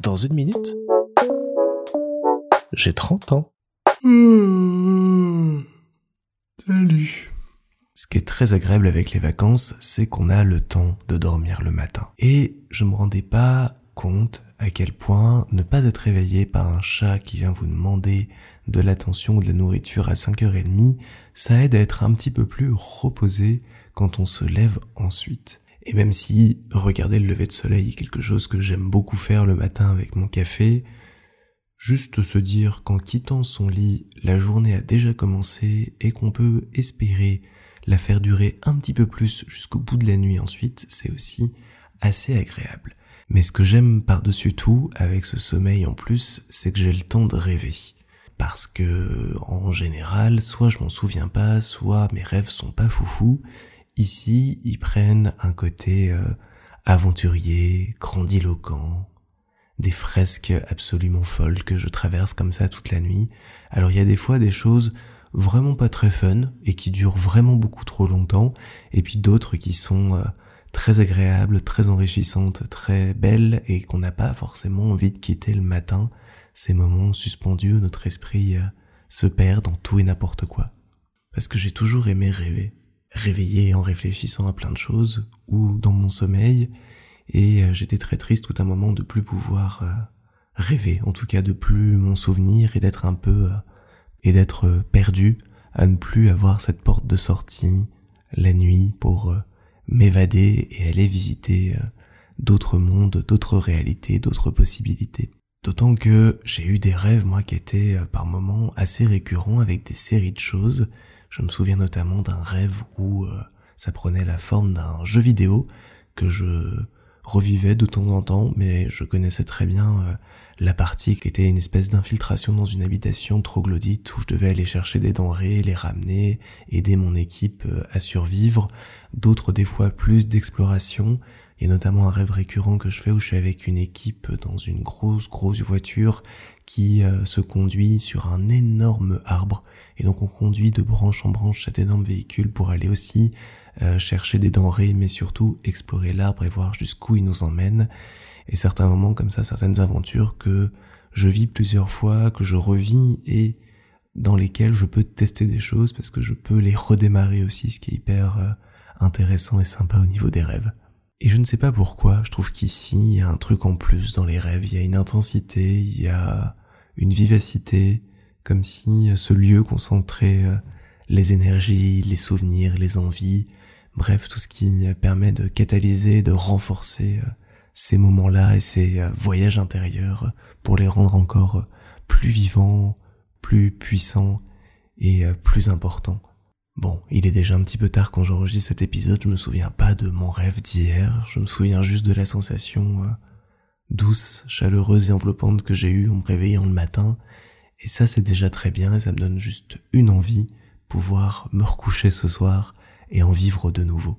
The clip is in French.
Dans une minute, j'ai 30 ans. Mmh. Salut. Ce qui est très agréable avec les vacances, c'est qu'on a le temps de dormir le matin. Et je me rendais pas compte à quel point ne pas être réveillé par un chat qui vient vous demander de l'attention ou de la nourriture à 5h30, ça aide à être un petit peu plus reposé quand on se lève ensuite. Et même si regarder le lever de soleil est quelque chose que j'aime beaucoup faire le matin avec mon café, juste se dire qu'en quittant son lit, la journée a déjà commencé et qu'on peut espérer la faire durer un petit peu plus jusqu'au bout de la nuit ensuite, c'est aussi assez agréable. Mais ce que j'aime par-dessus tout avec ce sommeil en plus, c'est que j'ai le temps de rêver. Parce que, en général, soit je m'en souviens pas, soit mes rêves sont pas foufous, Ici, ils prennent un côté euh, aventurier, grandiloquent, des fresques absolument folles que je traverse comme ça toute la nuit. Alors il y a des fois des choses vraiment pas très fun et qui durent vraiment beaucoup trop longtemps, et puis d'autres qui sont euh, très agréables, très enrichissantes, très belles et qu'on n'a pas forcément envie de quitter le matin. Ces moments suspendus où notre esprit euh, se perd dans tout et n'importe quoi. Parce que j'ai toujours aimé rêver réveillé en réfléchissant à plein de choses ou dans mon sommeil et euh, j'étais très triste tout un moment de plus pouvoir euh, rêver, en tout cas de plus m'en souvenir et d'être un peu euh, et d'être perdu à ne plus avoir cette porte de sortie la nuit pour m'évader et aller visiter d'autres mondes, d'autres réalités, d'autres possibilités. D'autant que j'ai eu des rêves, moi, qui étaient par moments assez récurrents avec des séries de choses je me souviens notamment d'un rêve où euh, ça prenait la forme d'un jeu vidéo que je revivais de temps en temps, mais je connaissais très bien euh, la partie qui était une espèce d'infiltration dans une habitation troglodyte où je devais aller chercher des denrées, les ramener, aider mon équipe euh, à survivre, d'autres des fois plus d'exploration, et notamment un rêve récurrent que je fais où je suis avec une équipe dans une grosse grosse voiture qui euh, se conduit sur un énorme arbre et donc on conduit de branche en branche cet énorme véhicule pour aller aussi euh, chercher des denrées mais surtout explorer l'arbre et voir jusqu'où il nous emmène et certains moments comme ça certaines aventures que je vis plusieurs fois que je revis et dans lesquelles je peux tester des choses parce que je peux les redémarrer aussi ce qui est hyper euh, intéressant et sympa au niveau des rêves. Et je ne sais pas pourquoi, je trouve qu'ici, il y a un truc en plus dans les rêves, il y a une intensité, il y a une vivacité, comme si ce lieu concentrait euh, les énergies, les souvenirs, les envies, bref, tout ce qui permet de catalyser, de renforcer euh, ces moments-là et ces euh, voyages intérieurs pour les rendre encore plus vivants, plus puissants et plus importants. Bon, il est déjà un petit peu tard quand j'enregistre cet épisode, je me souviens pas de mon rêve d'hier, je me souviens juste de la sensation euh, douce, chaleureuse et enveloppante que j'ai eue en me réveillant le matin, et ça c'est déjà très bien et ça me donne juste une envie, pouvoir me recoucher ce soir et en vivre de nouveau.